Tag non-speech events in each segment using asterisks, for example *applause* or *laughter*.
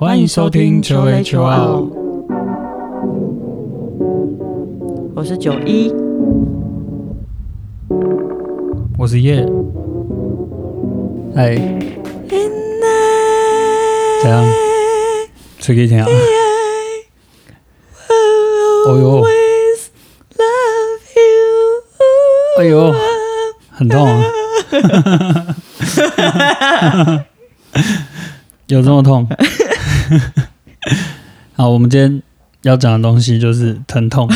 欢迎收听求雷求奥，我是九一，我是叶。哎，怎样？吹给听啊！哦呦，哎呦，很痛啊！*laughs* 有这么痛？*laughs* 好，我们今天要讲的东西就是疼痛，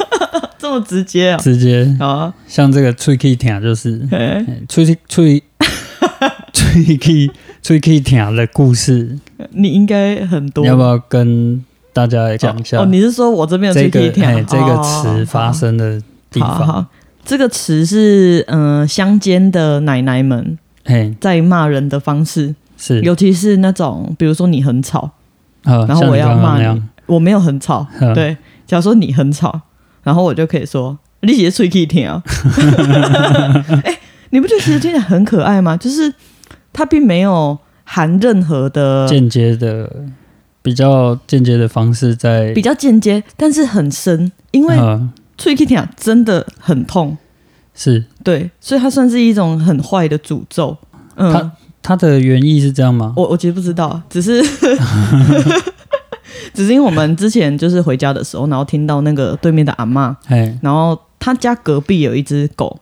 *laughs* 这么直接啊！直接。啊，像这个吹气疼就是哎吹气吹吹气吹气疼的故事，你应该很多。你要不要跟大家讲一下？哦，你是说我这边这个的吹气哎这个哦词发生的地方，好这个词是嗯、呃乡间的奶奶们哎，在骂人的方式，是，尤其是那种比如说你很吵，呃，然后我要骂你我没有很吵，嗯。对，假如说你很吵，然后我就可以说你写吹气听啊，*laughs* 哎、你不觉得其实听起来很可爱吗？就是它并没有含任何的间接的比较间接的方式在比较间接，但是很深，因为呃吹气听啊真的很痛，是。对，所以它算是一种很坏的诅咒。嗯。它，它的原意是这样吗？我我其实不知道，只是 *laughs* 只是因为我们之前就是回家的时候，然后听到那个对面的阿嬷，哎，然后他家隔壁有一只狗，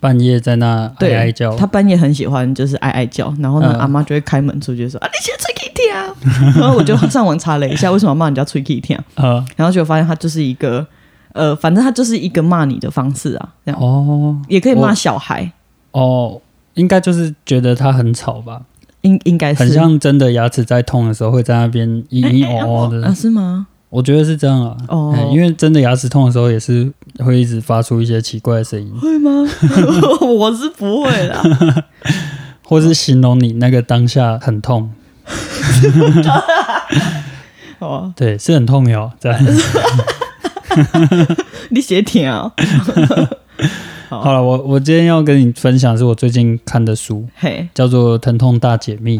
半夜在那哀对，哀叫，他半夜很喜欢就是哀哀叫，然后呢，嗯。阿妈就会开门出去说啊，你先吹 K 听啊，*laughs* 然后我就上网查了一下为什么要骂人家吹 K 听，呃，*laughs* 然后就发现他就是一个呃，反正他就是一个骂你的方式啊，这样、哦。也可以骂我小孩，哦，应该就是觉得它很吵吧，应应该是很像真的牙齿在痛的时候会在那边嘤嘤哦哦 *laughs* 啊，的，是吗？我觉得是这样啊。哦哎因为真的牙齿痛的时候也是会一直发出一些奇怪的声音，会吗？*laughs* 我是不会啦。*laughs* 或是形容你那个当下很痛，哦，对，是很痛哟，这样。你写挺啊？好。了，我我今天要跟你分享是我最近看的书，嘿，叫做《疼痛大解密》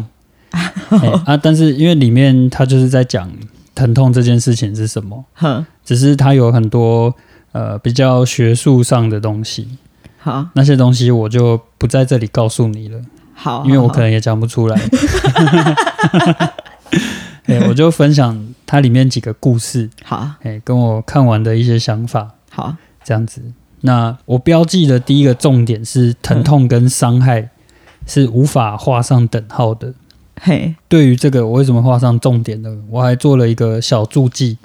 *laughs* 哎啊，但是因为里面它就是在讲疼痛这件事情是什么，哼，只是它有很多呃比较学术上的东西，好，那些东西我就不在这里告诉你了，好，因为我可能也讲不出来。*laughs* 哎，我就分享它里面几个故事，好。哎，跟我看完的一些想法，好，这样子。那我标记的第一个重点是疼痛跟伤害是无法画上等号的。嘿，对于这个，我为什么画上重点呢？我还做了一个小注记，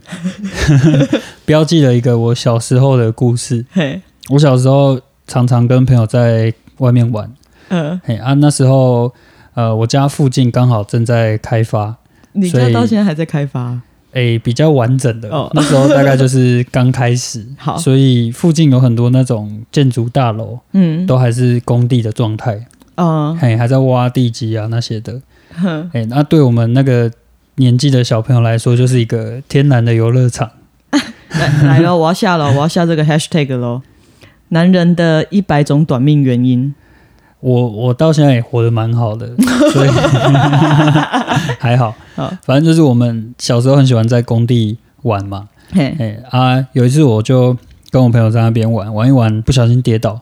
*laughs* 标记了一个我小时候的故事。嘿，我小时候常常跟朋友在外面玩，嗯，嘿啊，那时候呃，我家附近刚好正在开发，你家到现在还在开发？诶、比较完整的。哦那时候大概就是刚开始，*laughs* 好所以附近有很多那种建筑大楼，嗯，都还是工地的状态，嗯，嘿，还在挖地基啊那些的。*laughs* 哼，哎、那对我们那个年纪的小朋友来说，就是一个天然的游乐场。*laughs* 来来了，我要下了，我要下这个 hashtag 喽。男人的一百种短命原因，我我到现在也活得蛮好的，*laughs* 所以 *laughs* 还好好。反正就是我们小时候很喜欢在工地玩嘛。嘿，哎、啊，有一次我就跟我朋友在那边玩，玩一玩，不小心跌倒。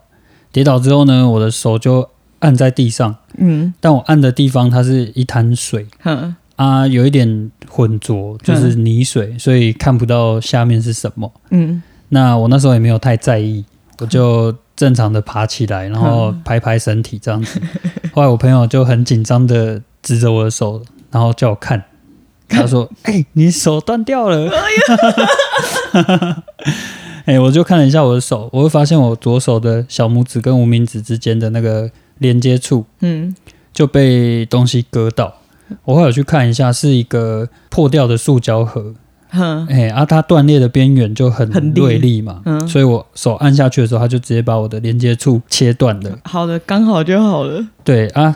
跌倒之后呢，我的手就按在地上，嗯，但我按的地方它是一滩水嗯，啊，有一点浑浊，就是泥水，所以看不到下面是什么。嗯，那我那时候也没有太在意，我就正常的爬起来，然后拍拍身体这样子。*laughs* 后来我朋友就很紧张的指着我的手，然后叫我看，他说：“ *laughs* 哎、你手断掉了。” *laughs* 哎、我就看了一下我的手，我会发现我左手的小拇指跟无名指之间的那个连接处嗯，就被东西割到。我后来有去看一下，是一个破掉的塑胶盒。哼，哎、啊，它断裂的边缘就很锐利嘛，嗯。所以我手按下去的时候，它就直接把我的连接处切断了。好的，刚好就好了。对啊，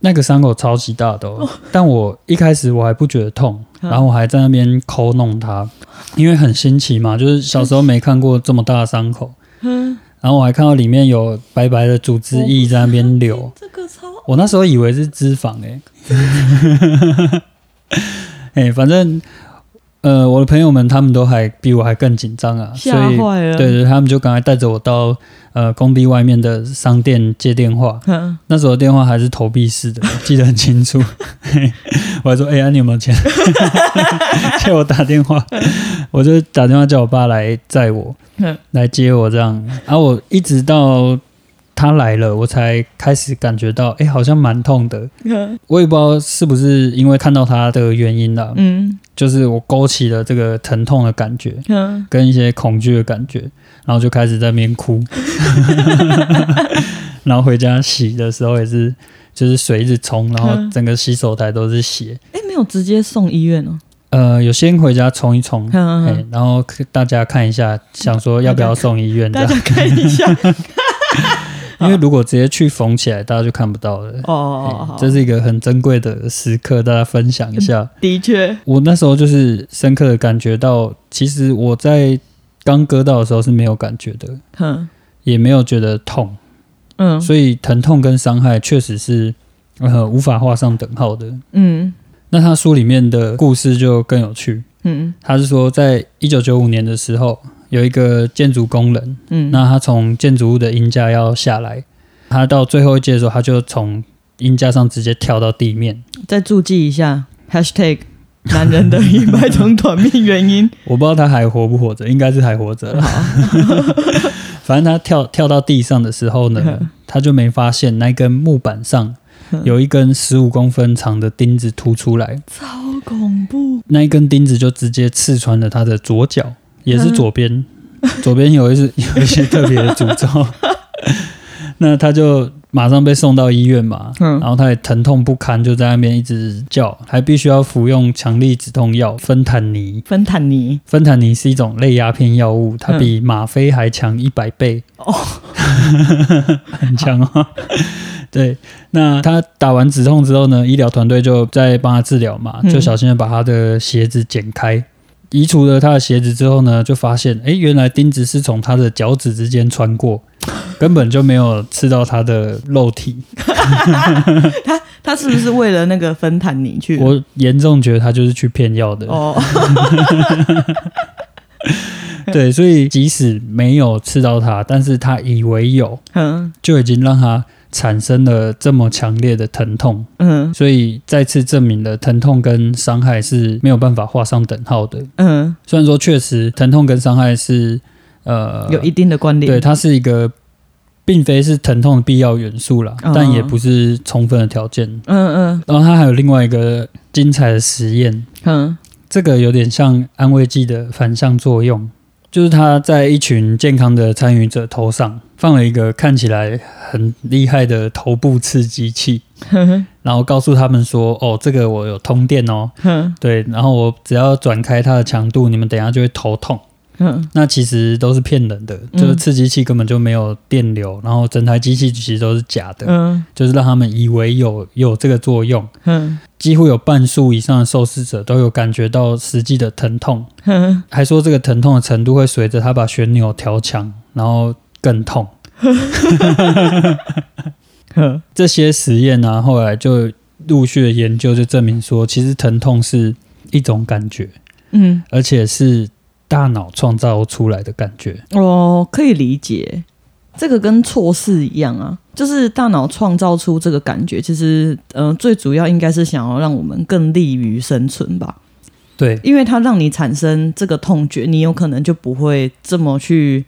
那个伤口超级大的、哦，*laughs* 但我一开始我还不觉得痛，嗯。然后我还在那边抠弄它，因为很新奇嘛，就是小时候没看过这么大的伤口，*laughs* 嗯，然后我还看到里面有白白的组织液在那边流，这个超。我那时候以为是脂肪诶、*laughs* 哎、反正呃，我的朋友们他们都还比我还更紧张啊，所以吓坏了。对对，他们就赶快带着我到呃工地外面的商店接电话。哼，那时候电话还是投币式的，*laughs* 记得很清楚。嘿 *laughs* 我还说：“哎、呀，你有没有钱？*laughs* 叫我打电话。”我就打电话叫我爸来载我，哼来接我这样。然、后我一直到他来了，我才开始感觉到，哎、好像蛮痛的。哼 *laughs* 我也不知道是不是因为看到他的原因啦，嗯就是我勾起了这个疼痛的感觉。哼，跟一些恐惧的感觉，然后就开始在那边哭，*laughs* 然后回家洗的时候也是，就是水一直冲，然后整个洗手台都是血。哎，没有直接送医院哦。呃，有先回家冲一冲，然后大家看一下，想说要不要送医院这样，大家看一下。*laughs* 因为如果直接去缝起来，大家就看不到了。哦，哦哦这是一个很珍贵的时刻，大家分享一下。*laughs* 的确，我那时候就是深刻的感觉到，其实我在刚割到的时候是没有感觉的，哼，也没有觉得痛，嗯所以疼痛跟伤害确实是呃无法画上等号的。嗯那他书里面的故事就更有趣，嗯他是说在一九九五年的时候，有一个建筑工人，嗯，那他从建筑物的鹰架要下来，他到最后一阶的时候，他就从鹰架上直接跳到地面。再注记一下 #hashtag 男人的一百种短命原因。*laughs* 我不知道他还活不活着，应该是还活着。*laughs* 反正他跳跳到地上的时候呢，他就没发现那根木板上有一根十五公分长的钉子凸出来，超恐怖。那一根钉子就直接刺穿了他的左脚，也是左边，左边有一些 *laughs* 有一些特别的诅咒。*laughs* 那他就马上被送到医院嘛，嗯。然后他也疼痛不堪，就在那边一直叫，还必须要服用强力止痛药芬坦尼。芬坦尼。芬坦尼是一种类鸦片药物，它比吗啡还强一百倍，哦，*laughs* 很强哦。对，那他打完止痛之后呢，医疗团队就在帮他治疗嘛，嗯。就小心的把他的鞋子剪开，移除了他的鞋子之后呢，就发现，哎，原来钉子是从他的脚趾之间穿过，根本就没有刺到他的肉体。*laughs* 他是不是为了那个芬坦尼去？我严重觉得他就是去骗药的。哦，*laughs* 对，所以即使没有刺到他，但是他以为有，嗯就已经让他产生了这么强烈的疼痛，嗯。所以再次证明了疼痛跟伤害是没有办法画上等号的。嗯，虽然说确实疼痛跟伤害是呃有一定的关联。对，它是一个并非是疼痛的必要元素啦，哦但也不是充分的条件。嗯嗯。然后它还有另外一个精彩的实验，嗯。这个有点像安慰剂的反向作用，就是他在一群健康的参与者头上放了一个看起来很厉害的头部刺激器，*laughs* 然后告诉他们说：“哦，这个我有通电哦，*laughs* 对，然后我只要转开它的强度，你们等一下就会头痛。”哼那其实都是骗人的，嗯。就是刺激器根本就没有电流，然后整台机器其实都是假的，嗯。就是让他们以为有有这个作用。嗯。几乎有半数以上的受试者都有感觉到实际的疼痛，嗯。还说这个疼痛的程度会随着他把旋钮调强，然后更痛。哼 *laughs* 这些实验啊，后来就陆续的研究就证明说，其实疼痛是一种感觉，嗯，而且是大脑创造出来的感觉。我可以理解，这个跟错事一样啊，就是大脑创造出这个感觉，其实呃最主要应该是想要让我们更利于生存吧，对，因为它让你产生这个痛觉，你有可能就不会这么去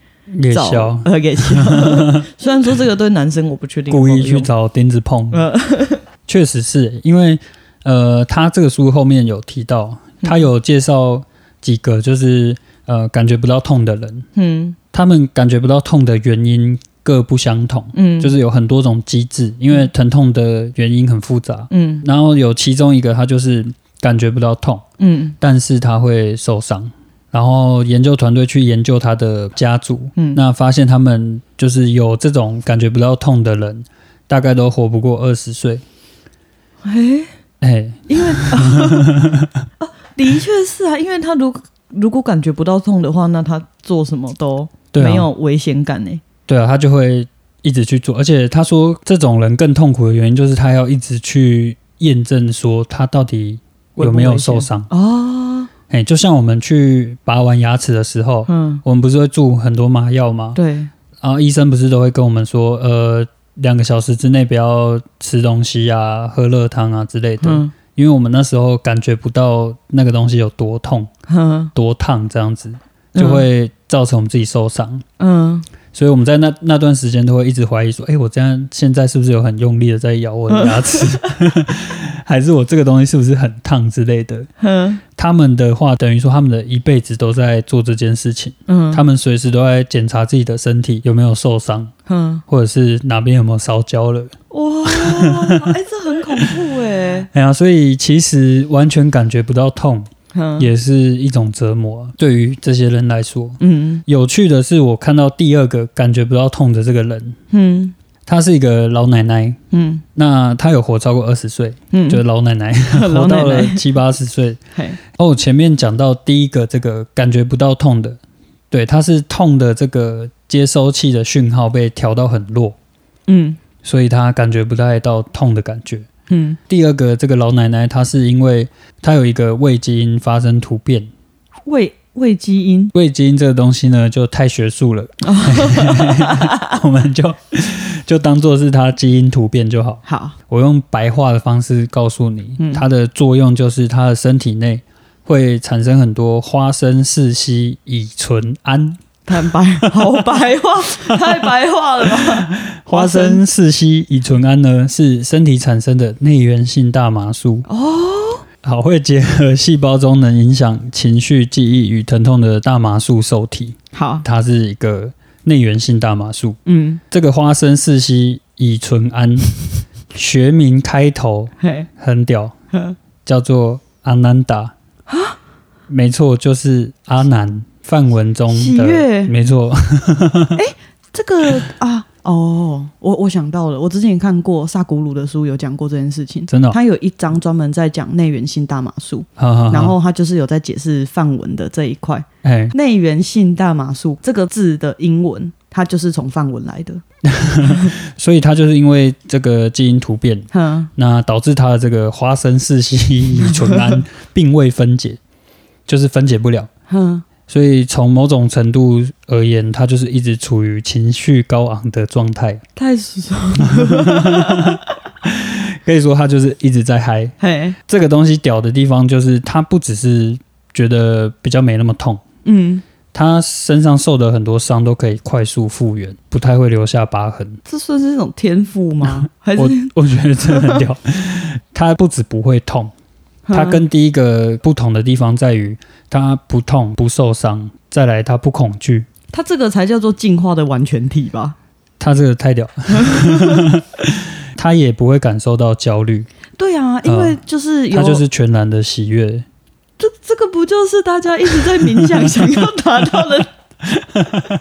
找夜宵呃给消。*laughs* 虽然说这个对男生我不确定有故意去找钉子碰，呃。*laughs* 确实是因为呃，他这个书后面有提到，他有介绍几个就是呃感觉不到痛的人，嗯。他们感觉不到痛的原因各不相同，嗯，就是有很多种机制，因为疼痛的原因很复杂。嗯。然后有其中一个，他就是感觉不到痛，嗯。但是他会受伤。然后研究团队去研究他的家族，嗯，那发现他们就是有这种感觉不到痛的人，大概都活不过二十岁。哎，哎，因为、*laughs* 啊、*laughs* 的确是啊，因为他如如果感觉不到痛的话，那他做什么都没有危险感呢。对啊，他就会一直去做，而且他说这种人更痛苦的原因就是他要一直去验证说他到底有没有受伤。啊，哎，就像我们去拔完牙齿的时候，嗯，我们不是会注很多麻药吗？对，然后医生不是都会跟我们说，呃，两个小时之内不要吃东西啊，喝热汤啊之类的，嗯因为我们那时候感觉不到那个东西有多痛、哼多烫，这样子就会造成我们自己受伤。嗯，所以我们在那那段时间都会一直怀疑说，哎，我这样现在是不是有很用力的在咬我的牙齿，*laughs* 还是我这个东西是不是很烫之类的？嗯，他们的话等于说他们的一辈子都在做这件事情，嗯，他们随时都在检查自己的身体有没有受伤，嗯，或者是哪边有没有烧焦了。哇，哎，这很恐怖哎，哎呀，所以其实完全感觉不到痛，也是一种折磨啊。对于这些人来说，嗯有趣的是，我看到第二个感觉不到痛的这个人，嗯她是一个老奶奶。嗯那她有活超过二十岁，嗯，就是老奶奶，*laughs* *laughs* 老活到了七八十岁。哦，前面讲到第一个这个感觉不到痛的，对，他是痛的这个接收器的讯号被调到很弱，嗯所以她感觉不太到痛的感觉。嗯，第二个这个老奶奶，她是因为她有一个胃基因发生突变，胃胃基因，胃基因这个东西呢就太学术了，*laughs* 我们就就当做是它基因突变就好。好，我用白话的方式告诉你，嗯。它的作用就是它的身体内会产生很多花生四烯乙醇胺。坦白，好白话，太白话。了吧？花生四烯乙醇胺呢是身体产生的内源性大麻素。哦，好会结合细胞中能影响情绪、记忆与疼痛的大麻素受体，好，它是一个内源性大麻素。嗯，这个花生四烯乙醇胺学名开头嘿，很屌，叫做阿南达。啊。没错，就是阿南梵文中的，喜悦没错。*laughs* 哎这个啊，哦，我我想到了，我之前看过萨古鲁的书，有讲过这件事情。真的哦他有一章专门在讲内源性大麻素，好好好然后他就是有在解释范文的这一块。哎，内源性大麻素这个字的英文，它就是从范文来的。*laughs* 所以它就是因为这个基因突变，哼，那导致它的这个花生四烯乙醇胺并未分解，就是分解不了。哼，所以从某种程度而言，他就是一直处于情绪高昂的状态，太爽，*laughs* 可以说他就是一直在嗨。嘿，这个东西屌的地方就是，他不只是觉得比较没那么痛，嗯，他身上受的很多伤都可以快速复原，不太会留下疤痕。这算是一种天赋吗？*laughs* 还是？我我觉得真的很屌，他不止不会痛，它跟第一个不同的地方在于，它不痛不受伤，再来它不恐惧，它这个才叫做进化的完全体吧？它这个太屌，*laughs* 它也不会感受到焦虑，对啊，因为就是有，它就是全然的喜悦。这这个不就是大家一直在冥想 *laughs* 想要达到的？*laughs*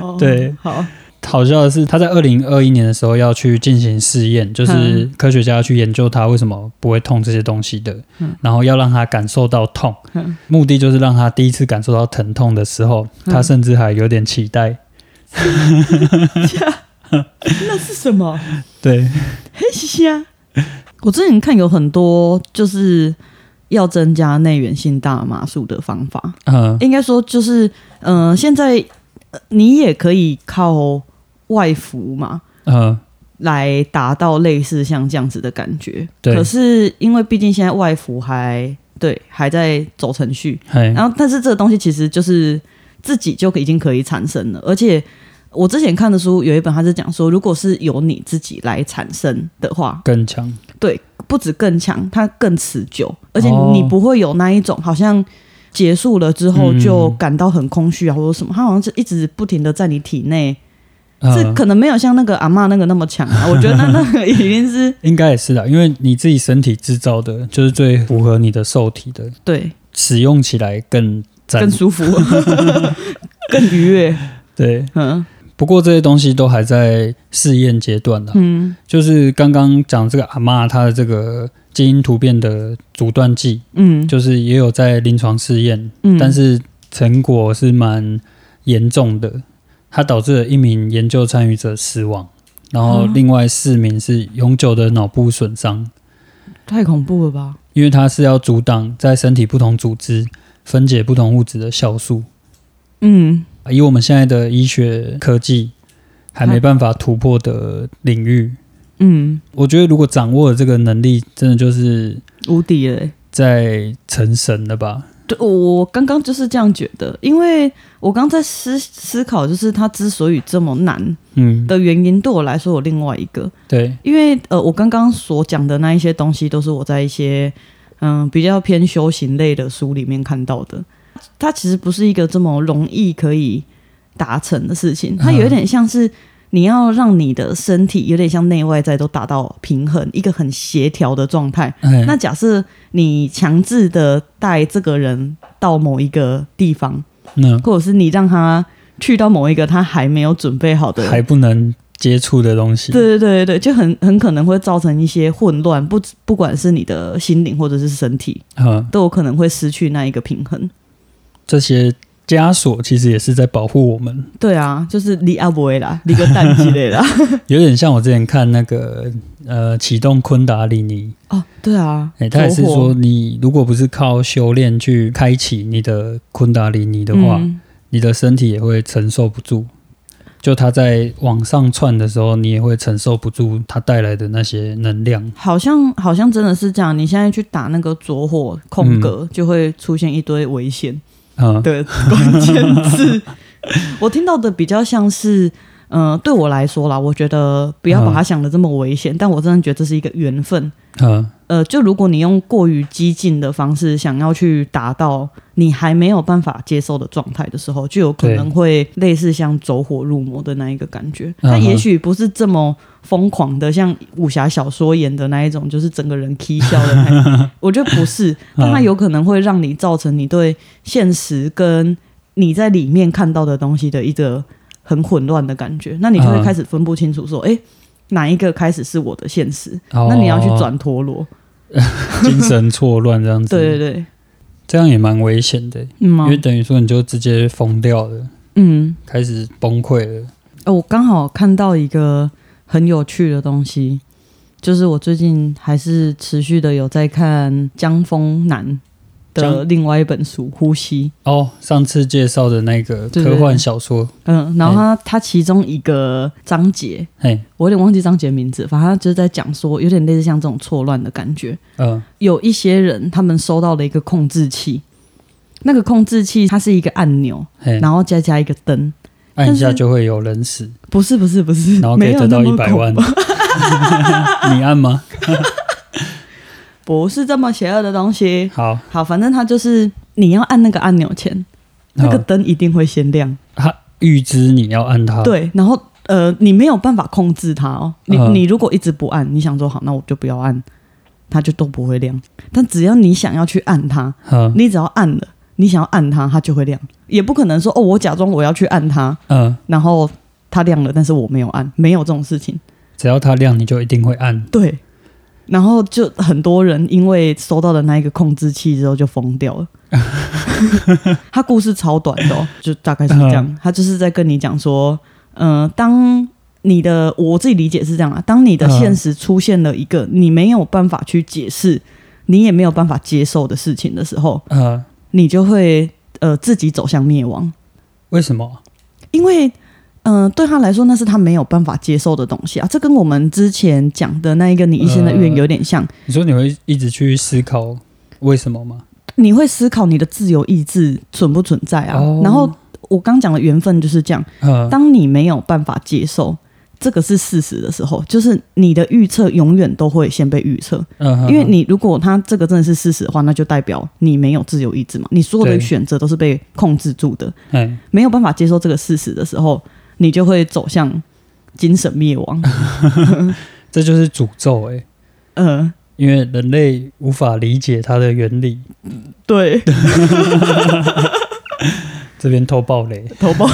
哦对，好，好笑的是，他在二零二一年的时候要去进行试验，就是嗯。科学家要去研究他为什么不会痛这些东西的，嗯。然后要让他感受到痛，嗯。目的就是让他第一次感受到疼痛的时候，嗯。他甚至还有点期待。*laughs* 那是什么？*laughs* 对，嘿呀！我之前看有很多就是要增加内源性大麻素的方法，嗯。应该说就是，嗯、现在、呃你也可以靠外服嘛，嗯，来达到类似像这样子的感觉。对。可是因为毕竟现在外服还对还在走程序，然后但是这个东西其实就是自己就已经可以产生了，而且。我之前看的书有一本，它是讲说，如果是由你自己来产生的话，更强。对不止更强，它更持久，而且哦。你不会有那一种好像结束了之后嗯。就感到很空虚啊，或者什么，它好像是一直不停的在你体内，这嗯，可能没有像那个阿嬷那个那么强啊。我觉得那 *laughs* 那个已经是应该也是的，因为你自己身体制造的，就是最符合你的受体的，对使用起来更赞更。舒服，*laughs* 更愉悦。对，嗯不过这些东西都还在试验阶段呢。嗯就是刚刚讲这个阿嬷她的这个基因突变的阻断剂，嗯，就是也有在临床试验，嗯但是成果是蛮严重的，它导致了一名研究参与者死亡，然后啊另外四名是永久的脑部损伤。太恐怖了吧？因为它是要阻挡在身体不同组织分解不同物质的酵素。嗯，以我们现在的医学科技还没办法突破的领域，嗯，我觉得如果掌握了这个能力，真的就是无敌了欸。在成神了吧？对，我我刚刚就是这样觉得，因为我刚在思思考，就是它之所以这么难嗯，的原因，对我来说有另外一个，对，因为呃，我刚刚所讲的那一些东西，都是我在一些嗯比较偏修行类的书里面看到的。它其实不是一个这么容易可以达成的事情，它有一点像是你要让你的身体有点像内外在都达到平衡，一个很协调的状态。哎，那假设你强制的带这个人到某一个地方，嗯或者是你让他去到某一个他还没有准备好的还不能接触的东西，对对对对，就很很可能会造成一些混乱，不不管是你的心灵或者是身体，嗯，都有可能会失去那一个平衡。这些枷锁其实也是在保护我们，对啊，就是离阿伯啦，离个蛋之类的啊。*laughs* 有点像我之前看那个呃启动昆达里尼，哦，对啊，哎、他也是说，你如果不是靠修炼去开启你的昆达里尼的话，嗯你的身体也会承受不住。就它在往上窜的时候，你也会承受不住它带来的那些能量。好像好像真的是这样。你现在去打那个着火空格，就会出现一堆危险嗯，的关键字。*laughs* 我听到的比较像是，嗯、对我来说啦，我觉得不要把它想的这么危险，但我真的觉得这是一个缘分。嗯，呃，就如果你用过于激进的方式想要去达到你还没有办法接受的状态的时候，就有可能会类似像走火入魔的那一个感觉。嗯哼它也许不是这么疯狂的，像武侠小说演的那一种，就是整个人 k 笑的那一种。*laughs* 我觉得不是，但它有可能会让你造成你对现实跟你在里面看到的东西的一个很混乱的感觉。那你就会嗯开始分不清楚说，哎、哪一个开始是我的现实？哦那你要去转陀螺。*laughs* 精神错乱这样子，对对对，这样也蛮危险的，因为等于说你就直接疯掉了，嗯，开始崩溃了。哦，我刚好看到一个很有趣的东西，就是我最近还是持续的有在看江峰南的另外一本书《呼吸》。哦，上次介绍的那个科幻小说，嗯，然后它它其中一个章节，嘿，我有点忘记章节名字，反正它就是在讲说，有点类似像这种错乱的感觉。嗯有一些人他们收到了一个控制器，那个控制器它是一个按钮，嘿，然后再加一个灯。按一下就会有人死，不是不是不是，然后可以得到一百万。*laughs* 你按吗？不是这么邪恶的东西。好，好，反正它就是你要按那个按钮前，那个灯一定会先亮。它预知你要按它，，对，然后呃，你没有办法控制它哦。你、嗯你如果一直不按，你想说好，那我就不要按，它就都不会亮。但只要你想要去按它，嗯你只要按了，你想要按它，它就会亮。也不可能说哦，我假装我要去按它，嗯，然后它亮了，但是我没有按，没有这种事情。只要它亮，你就一定会按。对，然后就很多人因为收到的那一个控制器之后就疯掉了。*laughs* 他故事超短的、哦，就大概是这样。*laughs* 他就是在跟你讲说，嗯、当你的我自己理解是这样啊，当你的现实出现了一个你没有办法去解释，你也没有办法接受的事情的时候，呃，你就会呃自己走向灭亡，为什么？因为。嗯、对他来说，那是他没有办法接受的东西啊。这跟我们之前讲的那一个你一生的愿有点像。你说你会一直去思考为什么吗？你会思考你的自由意志存不存在啊？哦然后我刚讲的缘分就是这样，呃，当你没有办法接受这个是事实的时候，就是你的预测永远都会先被预测，嗯因为你如果他这个真的是事实的话，那就代表你没有自由意志嘛，你所有的选择都是被控制住的，哎，没有办法接受这个事实的时候，你就会走向精神灭亡。*laughs* 这就是诅咒哎、嗯、因为人类无法理解它的原理。对，*laughs* 这边偷爆雷，头包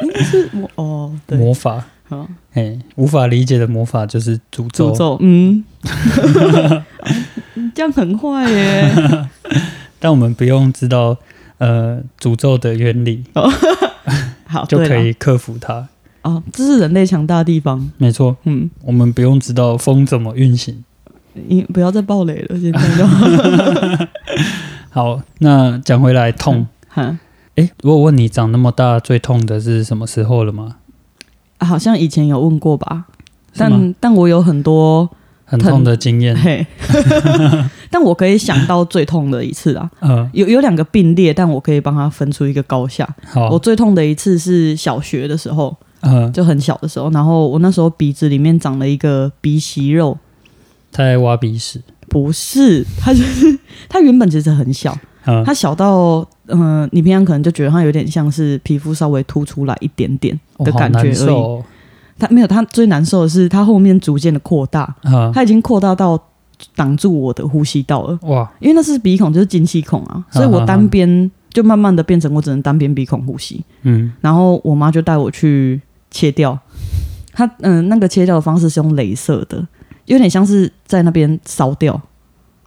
应该是魔哦，对，魔法，好。哎，无法理解的魔法就是诅咒。诅咒，嗯，*laughs* 这样很坏耶。但我们不用知道呃诅咒的原理，好，就可以克服它。哦，这是人类强大的地方。没错，嗯，我们不用知道风怎么运行，你不要再暴雷了，现在就。*laughs* 好，那讲回来痛，哈。诶，我问你长那么大最痛的是什么时候了吗？啊好像以前有问过吧，但但我有很多很痛的经验，嘿，*laughs* 但我可以想到最痛的一次啊，嗯，有有两个并列，但我可以帮他分出一个高下。我，最痛的一次是小学的时候，嗯，就很小的时候，然后我那时候鼻子里面长了一个鼻息肉，他在挖鼻屎，不是，他就是他原本其实很小，嗯，它小到嗯、呃你平常可能就觉得它有点像是皮肤稍微凸出来一点点的感觉而已。它没有，他最难受的是他后面逐渐的扩大，嗯，它已经扩大到挡住我的呼吸道了。哇，因为那是鼻孔，就是进气孔啊，所以我单边就慢慢的变成我只能单边鼻孔呼吸。嗯，然后我妈就带我去切掉，她嗯、那个切掉的方式是用镭射的，有点像是在那边烧掉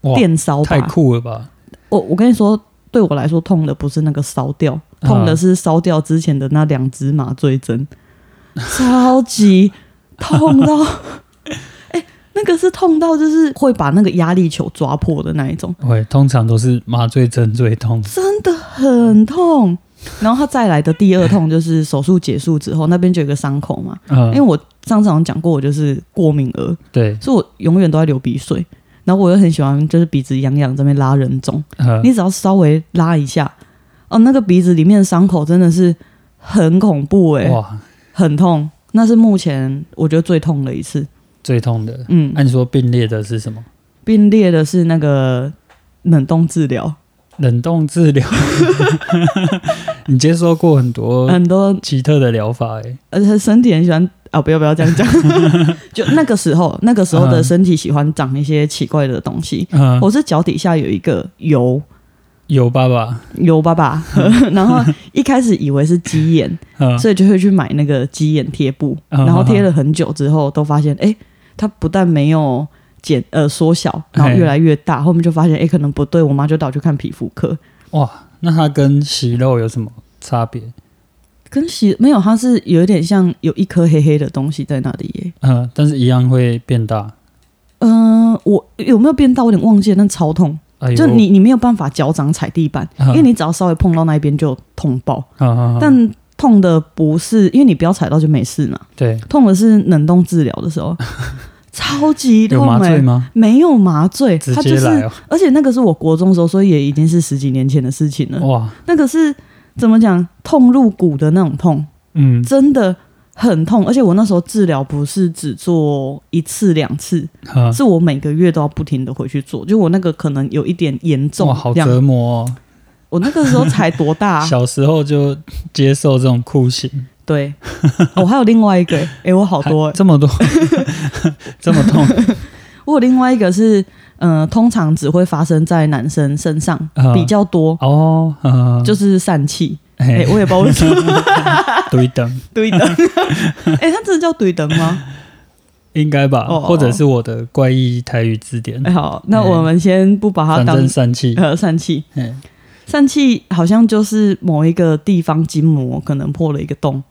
哇，电烧太。酷了吧？我我跟你说，对我来说痛的不是那个烧掉，啊痛的是烧掉之前的那两支麻醉针，超级痛到，*laughs* 哎、那个是痛到就是会把那个压力球抓破的那一种。会，通常都是麻醉针最痛，真的很痛。然后他再来的第二痛就是手术结束之后，那边就有个伤口嘛。嗯，因为我上次好像讲过，我就是过敏儿，对，所以我永远都在流鼻水。然后我又很喜欢，就是鼻子痒痒这边拉人中，嗯你只要稍微拉一下，哦，那个鼻子里面的伤口真的是很恐怖诶、哇，很痛。那是目前我觉得最痛的一次。最痛的。嗯，按说并列的是什么？并列的是那个冷冻治疗，冷冻治疗。*laughs* 你接受过很多很多奇特的疗法、欸，而且身体很喜欢啊，不要不要这样讲。*laughs* 就那个时候，那个时候的身体喜欢长一些奇怪的东西。嗯，我是脚底下有一个油有爸爸，有爸爸，*laughs* 然后一开始以为是鸡眼，*laughs* 嗯，所以就会去买那个鸡眼贴布，嗯然后贴了很久之后，都发现哎，诶它不但没有减呃缩小，然后越来越大，后面就发现哎可能不对，我妈就带我去看皮肤科。哇，那它跟息肉有什么差别？跟息没有，它是有一点像有一颗黑黑的东西在那里耶。嗯，但是一样会变大。嗯、我有没有变大？我有点忘记了，但超痛。哎，就你你没有办法脚掌踩地板，嗯因为你只要稍微碰到那一边就痛爆。但痛的不是，因为你不要踩到就没事嘛，对，痛的是冷冻治疗的时候，*laughs* 超级有麻醉吗？没有麻醉，直它就是，接来哦，而且那个是我国中的时候，所以也已经是十几年前的事情了。哇，那个是怎么讲，痛入骨的那种痛，嗯，真的很痛。而且我那时候治疗不是只做一次两次，嗯是我每个月都要不停的回去做。就我那个可能有一点严重哇，，好折磨哦。我那个时候才多大、啊？*laughs* 小时候就接受这种酷刑，对，哦我还有另外一个、*laughs* 诶，我好多、诶还这么多，*laughs* 这么痛，我有另外一个是，呃，通常只会发生在男生身上、嗯比较多，哦，嗯，就是疝气。哎、哎，我也不知道为什么。对等，对灯，*laughs* 哎、它真的叫对灯吗？应该吧，哦或者是我的怪异台语字典。哎、，好，那我们先不把它反当正疝气，呃疝气，哎，疝气好像就是某一个地方筋膜可能破了一个洞，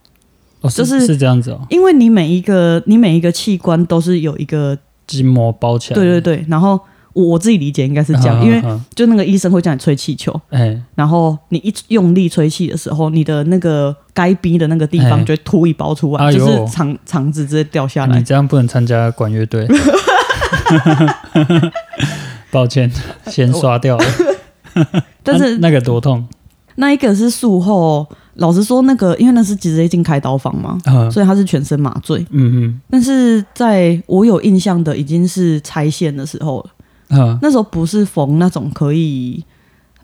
哦，就是是是这样子哦，因为你每一个你每一个器官都是有一个，筋膜包起来，对对对，然后我我自己理解应该是这样，因为嗯，就那个医生会叫你吹气球，哎，然后你一用力吹气的时候，你的那个该逼的那个地方哎就会凸一包出来，就是肠肠子直接掉下来你。这样不能参加管乐队，*laughs* 抱歉，先刷掉了。*laughs* 但是那那个多痛，那一个是术后，老实说，那个因为那是直接进开刀房嘛，嗯所以他是全身麻醉。嗯嗯但是在我有印象的，已经是拆线的时候了。嗯。那时候不是缝那种可以，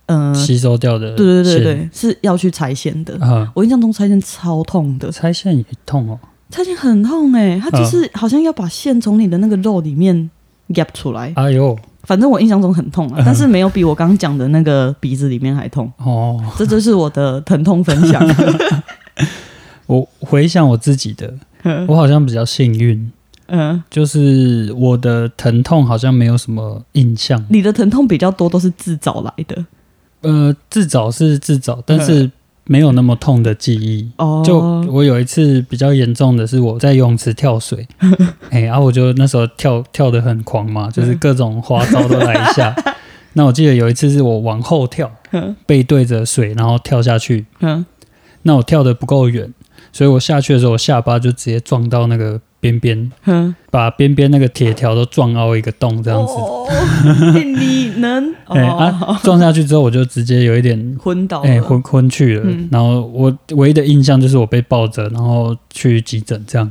嗯、嗯，吸收掉的，对对对，对，是要去拆线的。嗯，我印象中拆线超痛的，拆线也痛哦，拆线很痛哎、它就是好像要把线从你的那个肉里面压出来。哎呦，反正我印象中很痛啊，但是没有比我刚刚讲的那个鼻子里面还痛。哦，这就是我的疼痛分享。*laughs* 我回想我自己的，我好像比较幸运，嗯，就是我的疼痛好像没有什么印象，你的疼痛比较多都是自找来的。呃，自找是自找，但是没有那么痛的记忆。哦，就我有一次比较严重的是我在游泳池跳水，*laughs* 哎、然后我就那时候跳跳的很狂嘛，就是各种花招都来一下。*laughs* 那我记得有一次是我往后跳，嗯背对着水，然后跳下去。嗯那我跳的不够远，所以我下去的时候，我下巴就直接撞到那个边边，嗯，把边边那个铁条都撞凹一个洞，这样子。哦，欸 *laughs* 你能哎、哦啊，撞下去之后，我就直接有一点昏倒了，哎、昏昏去了。嗯然后我唯一的印象就是我被抱着，然后去急诊这样。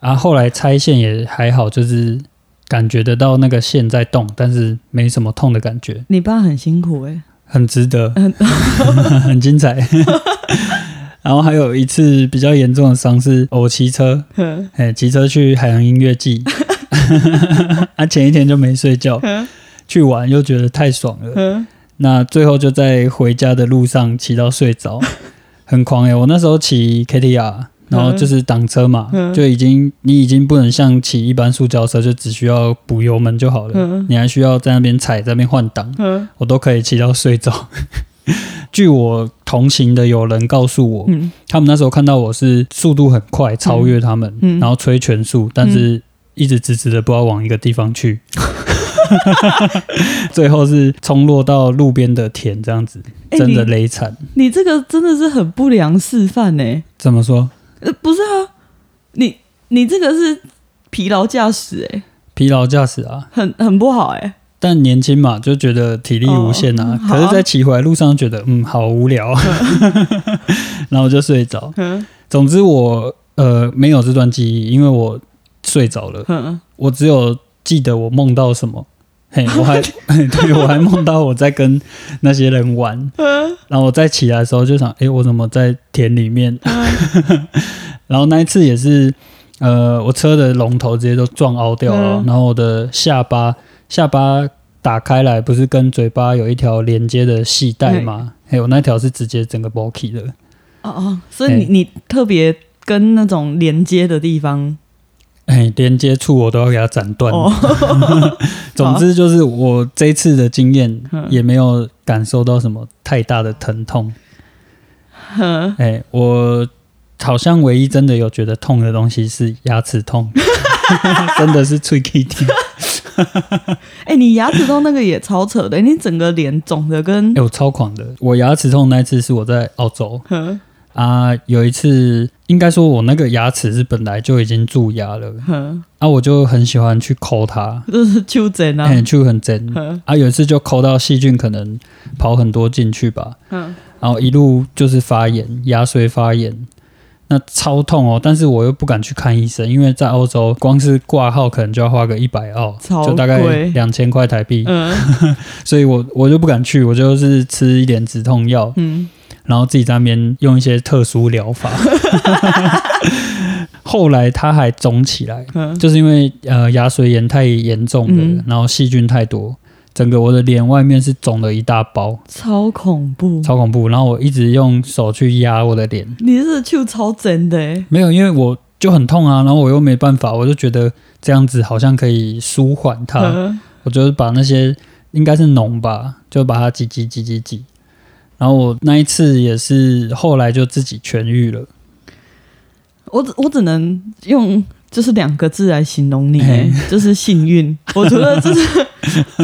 啊，后来拆线也还好，就是感觉得到那个线在动，但是没什么痛的感觉，你爸很辛苦哎、很值得，嗯 *laughs* 很精彩。*laughs* 然后还有一次比较严重的伤是我骑车，哼哎，骑车去海洋音乐季，*laughs* 啊，前一天就没睡觉，哼去玩又觉得太爽了，哼那最后就在回家的路上骑到睡着，很狂耶！我那时候骑 KTR，然后就是挡车嘛，嗯。就已经你已经不能像骑一般塑胶车，就只需要补油门就好了，嗯。你还需要在那边踩，在那边换挡，哼我都可以骑到睡着。*laughs* 据我同行的友人告诉我，嗯。他们那时候看到我是速度很快，超越他们，嗯。然后吹全速，但是一直直直的不知道往一个地方去，*laughs* 最后是冲落到路边的田，这样子哎真的你累惨。你这个真的是很不良示范呢、怎么说？呃，不是啊，你你这个是疲劳驾驶哎，疲劳驾驶啊，很很不好哎、但年轻嘛，就觉得体力无限啊。哦可是，在骑回来路上觉得，嗯，好无聊，*laughs* 然后就睡着。哼总之我，呃没有这段记忆，因为我睡着了。哼我只有记得我梦到什么，嘿，我还 *laughs* 对我还梦到我在跟那些人玩，然后我再起来的时候就想，诶，我怎么在田里面？*laughs* 然后那一次也是，呃，我车的龙头直接都撞凹掉了，嗯然后我的下巴下巴打开来，不是跟嘴巴有一条连接的系带吗？还有那条是直接整个 y 的，哦哦，所以你哎你特别跟那种连接的地方？哎，连接处我都要给它斩断。哦，*laughs* 总之就是我这次的经验嗯。也没有感受到什么太大的疼痛。哎、我好像唯一真的有觉得痛的东西是牙齿痛，*laughs* *laughs* 真的是吹 K T。*laughs* 哎、你牙齿痛那个也超扯的，你整个脸肿的跟哎、我超狂的。我牙齿痛那一次是我在澳洲。哼啊，有一次应该说我那个牙齿是本来就已经蛀牙了。哼，啊，我就很喜欢去抠它，就是丘疹啊。哎、，就很真啊。有一次就抠到细菌可能跑很多进去吧，哼然后一路就是发炎，牙髓发炎，那超痛哦。但是我又不敢去看医生，因为在欧洲光是挂号可能就要花个一百澳，就大概贵。两千块台币，嗯。*laughs* 所以我我就不敢去，我就是吃一点止痛药，嗯，然后自己在那边用一些特殊疗法。*laughs* 后来它还肿起来，嗯。就是因为呃牙髓炎太严重了，嗯。然后细菌太多，整个我的脸外面是肿了一大包。超恐怖，超恐怖。然后我一直用手去压我的脸，你是去超真的欸，没有，因为我就很痛啊，然后我又没办法，我就觉得这样子好像可以舒缓它，嗯我就是把那些应该是脓吧，就把它挤挤挤挤挤。然后我那一次也是后来就自己痊愈了，我只我只能用就是两个字来形容你欸，就是幸运。*laughs* 我觉得就是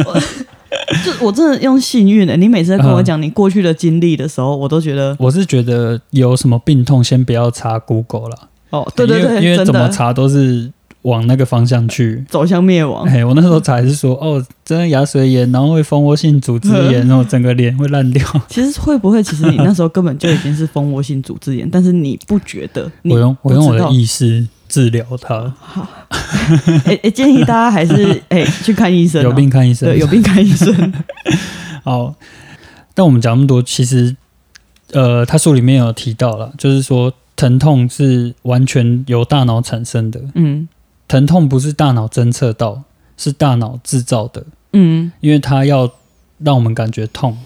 我。就我真的用幸运的、欸你每次在跟我讲你过去的经历的时候，我都觉得我是觉得有什么病痛先不要查 Google 了，哦，对对对，因为怎么查都是往那个方向去。走向灭亡。哎，我那时候查是说，哦，真的牙髓炎，然后会蜂窝性组织炎，然后整个脸会烂掉。其实会不会，其实你那时候根本就已经是蜂窝性组织炎，但是你不觉得？你 *laughs* 我用我用我的意识治疗它，哎哎，*laughs* 建议大家还是 *laughs* 哎去看医生哦，有病看医生。对有病看医生。*laughs* 好，但我们讲那么多，其实呃，他书里面有提到了，就是说疼痛是完全由大脑产生的，嗯。疼痛不是大脑侦测到，是大脑制造的，嗯，因为它要让我们感觉痛，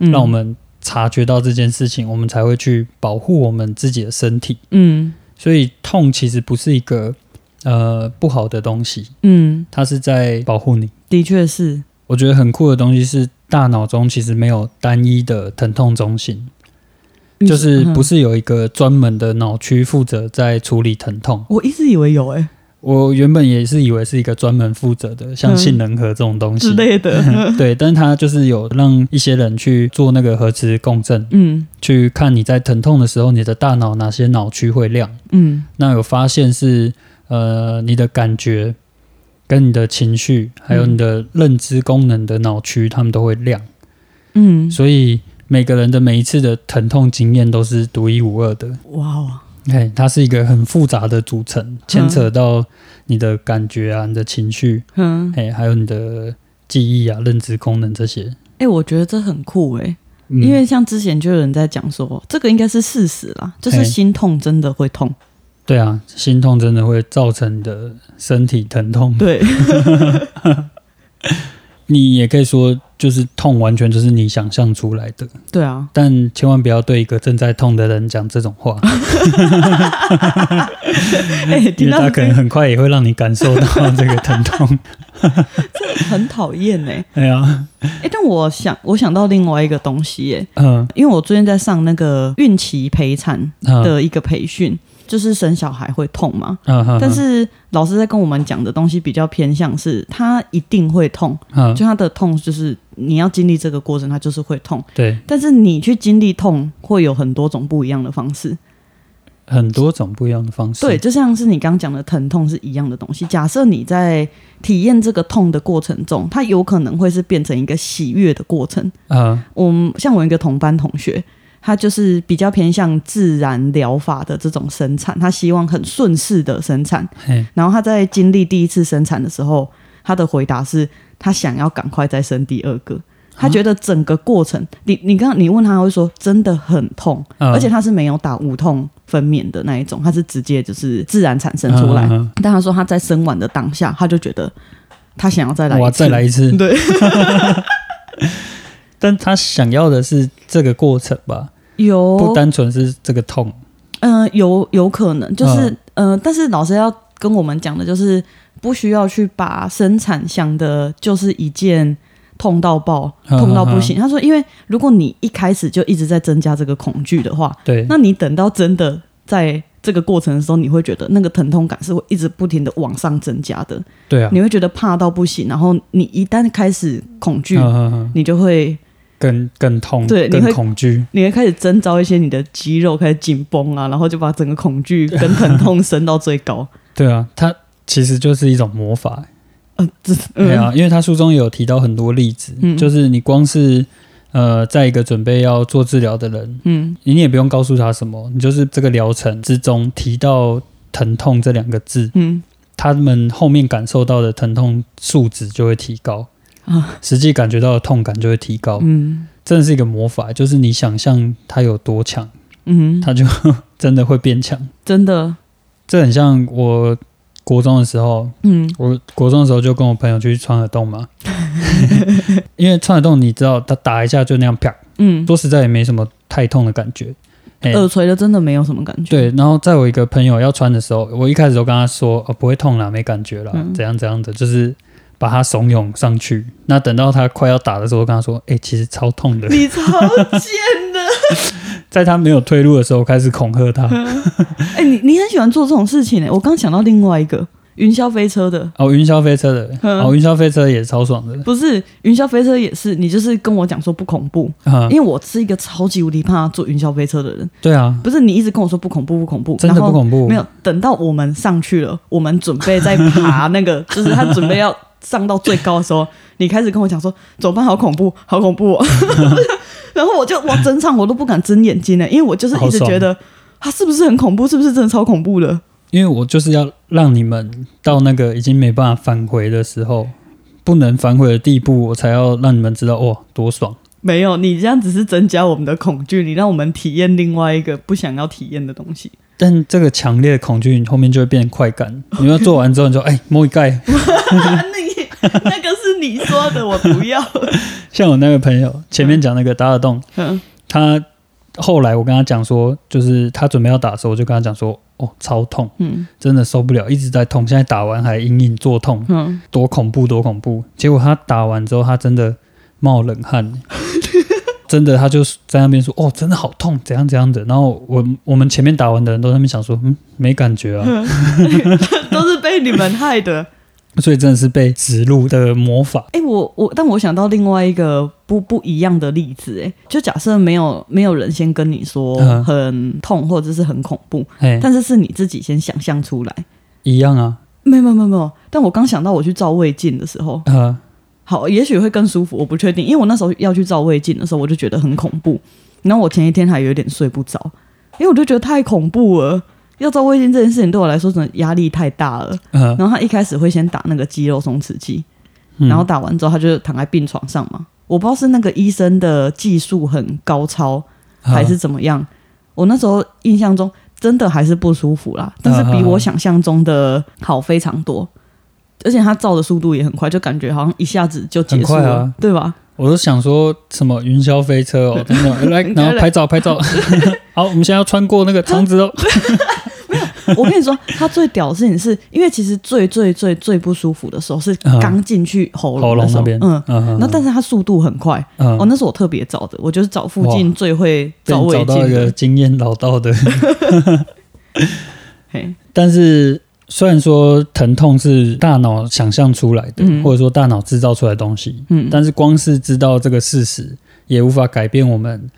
嗯。让我们察觉到这件事情，我们才会去保护我们自己的身体。嗯所以痛其实不是一个呃不好的东西，嗯，它是在保护你。的确是。我觉得很酷的东西是，大脑中其实没有单一的疼痛中心，就是嗯不是有一个专门的脑区负责在处理疼痛？我一直以为有哎、我原本也是以为是一个专门负责的，像嗯杏仁核这种东西之。类的。*laughs* 对，但是他就是有让一些人去做那个核磁共振，嗯去看你在疼痛的时候，你的大脑哪些脑区会亮。嗯那有发现是呃你的感觉、跟你的情绪，还有你的认知功能的脑区，他们都会亮。嗯，所以每个人的每一次的疼痛经验都是独一无二的。哇哦，哎，它是一个很复杂的组成，牵扯到你的感觉啊、你的情绪，嗯，哎，还有你的记忆啊、认知功能这些。哎、我觉得这很酷哎、嗯因为像之前就有人在讲说，这个应该是事实啦，就是心痛真的会痛。对啊，心痛真的会造成你的身体疼痛。对，*laughs* 你也可以说，就是痛完全就是你想象出来的，对啊，但千万不要对一个正在痛的人讲这种话，*laughs* 哎、因为他可能很快也会让你感受到这个疼痛。*laughs* 很讨厌呢。哎呀，哎，但我想我想到另外一个东西哎，嗯，因为我最近在上那个孕期陪产嗯。的一个培训，就是生小孩会痛嘛。嗯嗯，但是老师在跟我们讲的东西比较偏向是，他一定会痛，嗯，就他的痛就是你要经历这个过程，他就是会痛。对，但是你去经历痛，会有很多种不一样的方式。很多种不一样的方式。对，，就像是你刚刚讲的疼痛是一样的东西。假设你在体验这个痛的过程中，它有可能会是变成一个喜悦的过程。啊，我们像我一个同班同学，他就是比较偏向自然疗法的这种生产，他希望很顺势的生产。嘿，然后他在经历第一次生产的时候，他的回答是他想要赶快再生第二个。他觉得整个过程，你你刚刚你问他，他会说真的很痛，嗯而且他是没有打无痛分娩的那一种，他是直接就是自然产生出来。嗯嗯但他说他在生完的当下，他就觉得他想要再来嗯哇，一次，再来一次。对，*laughs* *laughs* 但他想要的是这个过程吧，不单纯是这个痛。嗯，有有可能，就是嗯。呃，但是老师要跟我们讲的就是，不需要去把生产想的就是一件痛到爆、嗯痛到不行。他说，因为如果你一开始就一直在增加这个恐惧的话，对，那你等到真的在这个过程的时候，你会觉得那个疼痛感是会一直不停的往上增加的，对啊，你会觉得怕到不行，然后你一旦开始恐惧，你就会更更痛，对你更会恐惧。你会开始征召一些你的肌肉开始紧绷啊，然后就把整个恐惧跟疼痛升到最高。*laughs* 对啊，它其实就是一种魔法。嗯，这 *laughs* 对啊，因为他书中有提到很多例子，嗯就是你光是呃，在一个准备要做治疗的人，嗯你也不用告诉他什么，你就是这个疗程之中提到疼痛这两个字，嗯他们后面感受到的疼痛数值就会提高，啊实际感觉到的痛感就会提高，嗯真的是一个魔法，就是你想象它有多强，嗯，它就 *laughs* 真的会变强。真的，这很像我国中的时候，嗯我国中的时候就跟我朋友去穿耳洞嘛，*laughs* 因为穿耳洞你知道，它打一下就那样啪，嗯，说实在也没什么太痛的感觉。哎、耳垂的真的没有什么感觉。对，然后在我一个朋友要穿的时候，我一开始都跟他说，哦，不会痛啦，没感觉啦，嗯怎样怎样的，就是把他怂恿上去。那等到他快要打的时候，跟他说，哎、其实超痛的。你超贱的！*laughs* 在他没有退路的时候，开始恐吓他。哎、*laughs* 你你很喜欢做这种事情哎、我刚想到另外一个云霄飞车的，哦，云霄飞车的，嗯哦，云霄飞车也超爽的。不是云霄飞车也是，你就是跟我讲说不恐怖，啊因，为我是一个超级无敌怕坐云霄飞车的人。对啊，不是你一直跟我说不恐怖不恐怖，真的不恐怖。没有，等到我们上去了，我们准备在爬那个，*laughs* 就是他准备要上到最高的时候，你开始跟我讲说怎么办，好恐怖，好恐怖、哦。*laughs* 然后我就哇整场我都不敢睁眼睛呢，因为我就是一直觉得他是不是很恐怖，是不是真的超恐怖的？因为我就是要让你们到那个已经没办法返回的时候，不能反悔的地步，我才要让你们知道哇，多爽。没有，你这样只是增加我们的恐惧，你让我们体验另外一个不想要体验的东西。但这个强烈的恐惧，你后面就会变快感。你要做完之后，你就哎摸一盖。*laughs* *laughs* *laughs* 那个是你说的，我不要。*laughs* 像我那个朋友前面讲那个打耳洞，嗯他后来我跟他讲说，就是他准备要打的时候，我就跟他讲说，哦，超痛，嗯真的受不了，一直在痛，现在打完还隐隐作痛，嗯，多恐怖多恐怖。结果他打完之后，他真的冒冷汗。*laughs* 真的他就在那边说，哦，真的好痛，怎样怎样的。然后我我们前面打完的人都在那边想说，嗯，没感觉啊，都是被你们害的。所以真的是被植入的魔法。哎、我我，但我想到另外一个不不一样的例子，哎，就假设没有没有人先跟你说嗯很痛或者是很恐怖，哎，但是是你自己先想象出来。一样啊，没有没有没有没有，但我刚想到我去照胃镜的时候，呃，好，也许会更舒服，我不确定，因为我那时候要去照胃镜的时候，我就觉得很恐怖，然后我前一天还有点睡不着，因为我就觉得太恐怖了。要照胃镜这件事情对我来说真的压力太大了。呃，然后他一开始会先打那个肌肉松弛剂，嗯然后打完之后他就躺在病床上嘛。我不知道是那个医生的技术很高超还是怎么样，我那时候印象中真的还是不舒服啦，但是比我想象中的好非常多。而且他照的速度也很快，就感觉好像一下子就结束了，啊对吧？我都想说什么云霄飞车 *laughs* 哦，真的来，然后拍照拍照。*laughs* 好，我们现在要穿过那个肠子哦。我跟你说，他最屌的事情是因为其实最最最最不舒服的时候是嗯。刚进去喉喉咙喉，咙那边，嗯，嗯然后但是他速度很快，嗯。哦，那是我特别找的，我就是找附近最会被你照胃镜找到一个。经验老道的，*laughs* 嘿，但是虽然说疼痛是大脑想象出来的，嗯或者说大脑制造出来的东西，嗯，但是光是知道这个事实，也无法改变我们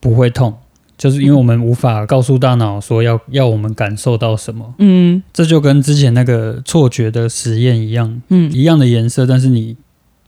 不会痛，就是因为我们无法告诉大脑说要要我们感受到什么。嗯这就跟之前那个错觉的实验一样，嗯，一样的颜色，但是你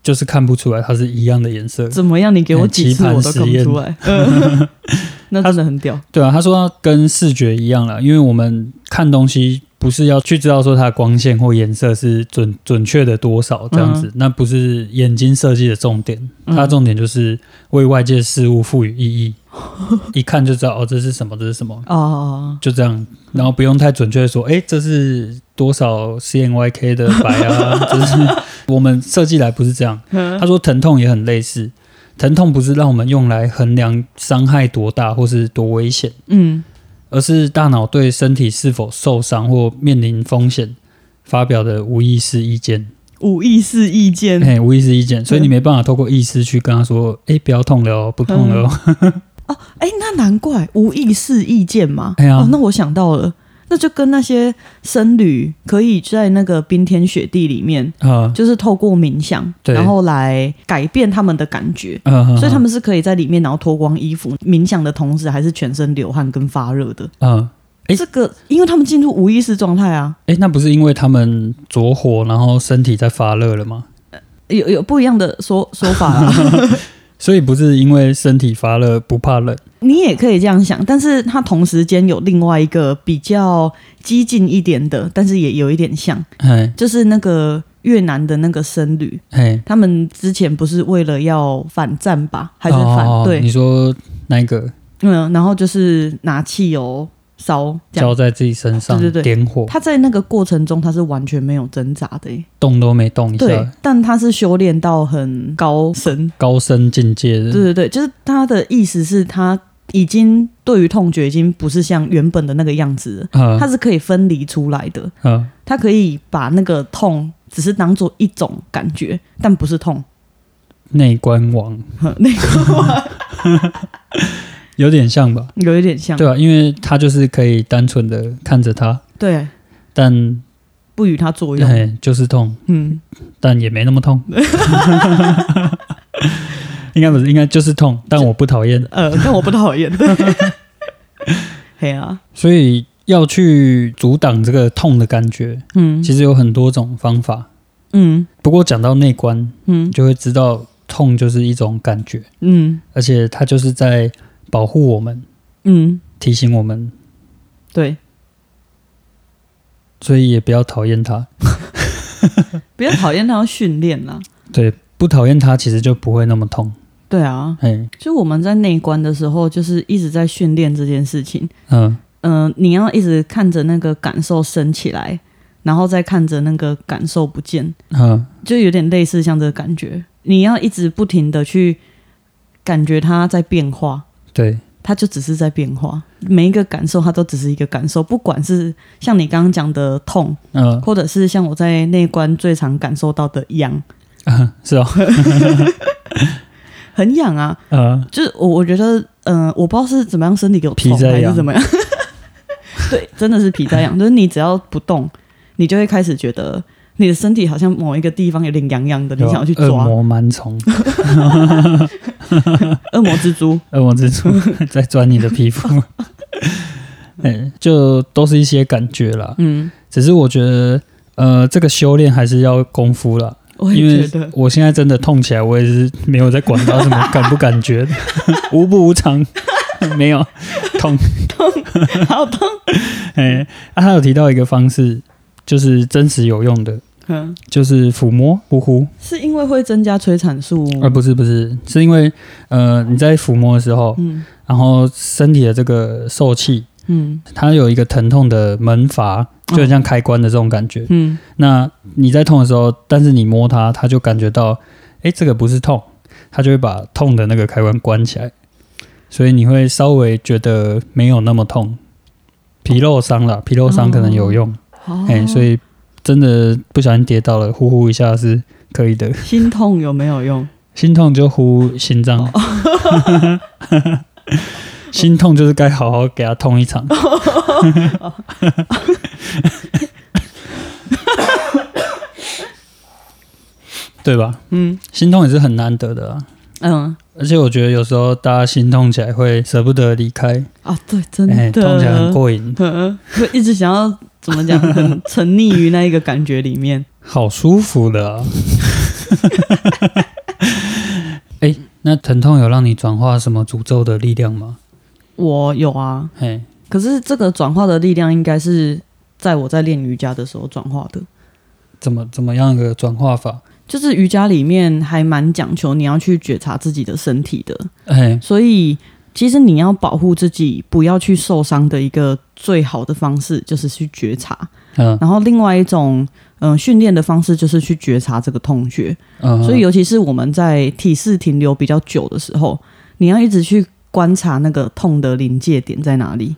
就是看不出来它是一样的颜色。怎么样？你给我几次我都看不出来，嗯 *laughs* 那真的很屌。*laughs* 对啊，他说它跟视觉一样了，因为我们看东西不是要去知道说它的光线或颜色是准准确的多少这样子，那不是眼睛设计的重点，嗯它重点就是为外界事物赋予意义，*laughs* 一看就知道哦这是什么，这是什么，哦，就这样，然后不用太准确的说，哎，这是多少 CNYK 的白啊，*laughs* 就是我们设计来不是这样。嗯他说疼痛也很类似，疼痛不是让我们用来衡量伤害多大或是多危险。嗯而是大脑对身体是否受伤或面临风险发表的无意识意见。无意识意见，嘿，无意识意见，所以你没办法透过意识去跟他说：“哎、不要痛了哦，不痛了 *laughs* 哦。哎，那难怪无意识意见嘛。哎呀哦，那我想到了。那就跟那些僧侣可以在那个冰天雪地里面，啊，就是透过冥想，然后来改变他们的感觉。嗯，所以他们是可以在里面，然后脱光衣服冥想的同时，还是全身流汗跟发热的。嗯，诶这个，因为他们进入无意识状态啊，哎、那不是因为他们着火，然后身体在发热了吗？有有不一样的说说法啊。*laughs* *laughs* 所以不是因为身体发热不怕冷，你也可以这样想，但是他同时间有另外一个比较激进一点的，但是也有一点像，嘿，就是那个越南的那个僧侣，嘿，他们之前不是为了要反战吧，还是反哦对？你说哪一个？嗯，然后就是拿汽油烧，浇在自己身上，对对对。点火，他在那个过程中，他是完全没有挣扎的耶，动都没动一下。对，，但他是修炼到很高深，高深境界的，对对对，就是他的意思是他已经对于痛觉已经不是像原本的那个样子了，嗯它是可以分离出来的，嗯，它可以把那个痛只是当做一种感觉，但不是痛。内观王，内观王有点像吧？有一点像，对啊，因为他就是可以单纯的看着他，对，但不与它作用。就是痛，嗯，但也没那么痛。应该不是，应该就是痛，但我不讨厌。呃，但我不讨厌。*laughs* 对，啊，所以要去阻挡这个痛的感觉，嗯其实有很多种方法。嗯不过讲到内观，嗯就会知道痛就是一种感觉，嗯而且它就是在保护我们，嗯，提醒我们，对，所以也不要讨厌它。*laughs* 不要讨厌它，要训练啦。对，不讨厌它，其实就不会那么痛。对啊，哎，就我们在内观的时候，就是一直在训练这件事情。嗯。嗯、你要一直看着那个感受升起来，然后再看着那个感受不见，嗯，就有点类似像这个感觉。你要一直不停的去感觉它在变化，对，它就只是在变化。每一个感受，它都只是一个感受，不管是像你刚刚讲的痛，嗯。或者是像我在内观最常感受到的痒，啊，*laughs* 是哦，*laughs* 很痒啊。呃，就是我我觉得，嗯、我不知道是怎么样身体给我皮在痒还是怎么样。*laughs* 对，真的是皮在痒，*laughs* 就是你只要不动，你就会开始觉得你的身体好像某一个地方有点痒痒的，你想要去抓。恶魔螨虫、*laughs* 恶魔蜘蛛，恶魔蜘蛛在钻你的皮肤，哎，就都是一些感觉啦。嗯，只是我觉得，呃，这个修炼还是要功夫啦。我因为我现在真的痛起来，我也是没有在管它什么 *laughs* 感不感觉，*laughs* 无不无常，*laughs* 没有痛痛。好痛。哎，啊，他有提到一个方式，就是真实有用的，嗯，就是抚摸呼呼，是因为会增加催产素。而、不是不是，是因为呃你在抚摸的时候，嗯然后身体的这个受气，嗯。它有一个疼痛的门阀，就很像开关的这种感觉。嗯，那你在痛的时候，但是你摸它，它就感觉到，哎，这个不是痛，它就会把痛的那个开关关起来，所以你会稍微觉得没有那么痛。皮肉伤了，皮肉伤可能有用，哦。哎、所以真的不小心跌倒了，呼呼一下是可以的。心痛有没有用？心痛就呼心脏，*laughs* 心痛就是该好好给他痛一场。*laughs* 对吧？嗯心痛也是很难得的啊，嗯而且我觉得有时候大家心痛起来会舍不得离开，啊，对，真哎、的，痛起来很过瘾，嗯，会一直想要怎么讲，很沉溺于那一个感觉里面。好舒服的啊。*laughs* 哎、那疼痛有让你转化什么诅咒的力量吗？我有啊，嘿，可是这个转化的力量应该是在我在练瑜伽的时候转化的。怎么怎么样一个转化法？就是瑜伽里面还蛮讲求你要去觉察自己的身体的，哎、所以其实你要保护自己不要去受伤的一个最好的方式就是去觉察，嗯。然后另外一种嗯、呃训练的方式就是去觉察这个痛觉。嗯，所以尤其是我们在体式停留比较久的时候，你要一直去观察那个痛的临界点在哪里。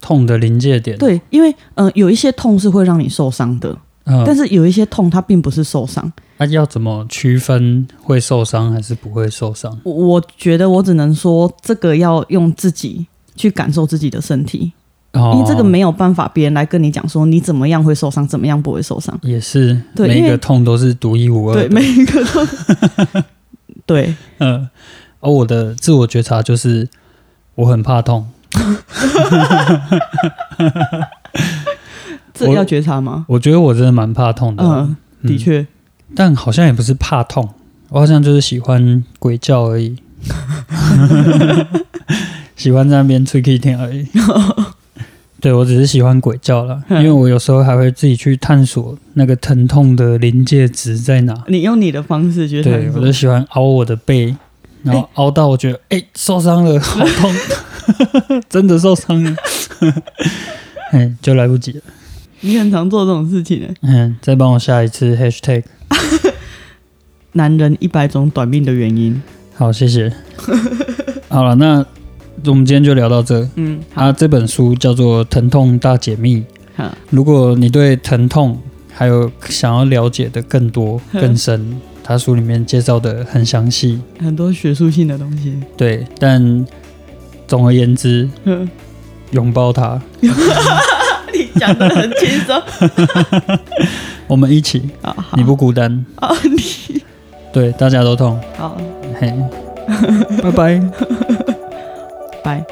痛的临界点，，对，因为嗯、呃有一些痛是会让你受伤的，嗯，但是有一些痛它并不是受伤。那、要怎么区分会受伤还是不会受伤？我我觉得我只能说，这个要用自己去感受自己的身体，哦因为这个没有办法别人来跟你讲说你怎么样会受伤，怎么样不会受伤。也是，对每一个痛都是独一无二对，的。每一个都 *laughs* 对，嗯，而我的自我觉察就是我很怕痛，*laughs* 我这要觉察吗？我觉得我真的蛮怕痛的。嗯，的确，但好像也不是怕痛，我好像就是喜欢鬼叫而已，*laughs* 喜欢在那边吹 K 天而已。*laughs* 对，我只是喜欢鬼叫了，因嗯为我有时候还会自己去探索那个疼痛的临界值在哪。你用你的方式去对，探索我就喜欢凹我的背，然后熬到我觉得哎、受伤了，好痛，*laughs* 真的受伤了，*laughs* 哎就来不及了。你很常做这种事情呢。嗯，再帮我下一次 hashtag，*laughs* 男人一百种短命的原因。好，谢谢。好了，那我们今天就聊到这。嗯，啊，这本书叫做《疼痛大解密》。好，如果你对疼痛还有想要了解的更多嗯更深，他书里面介绍的很详细。很多学术性的东西。对，但总而言之，嗯拥抱他，*laughs* 你讲的很轻松。*laughs* 我们一起，你不孤单。啊，你对，大家都痛。好，嘿，拜拜。*laughs* 拜。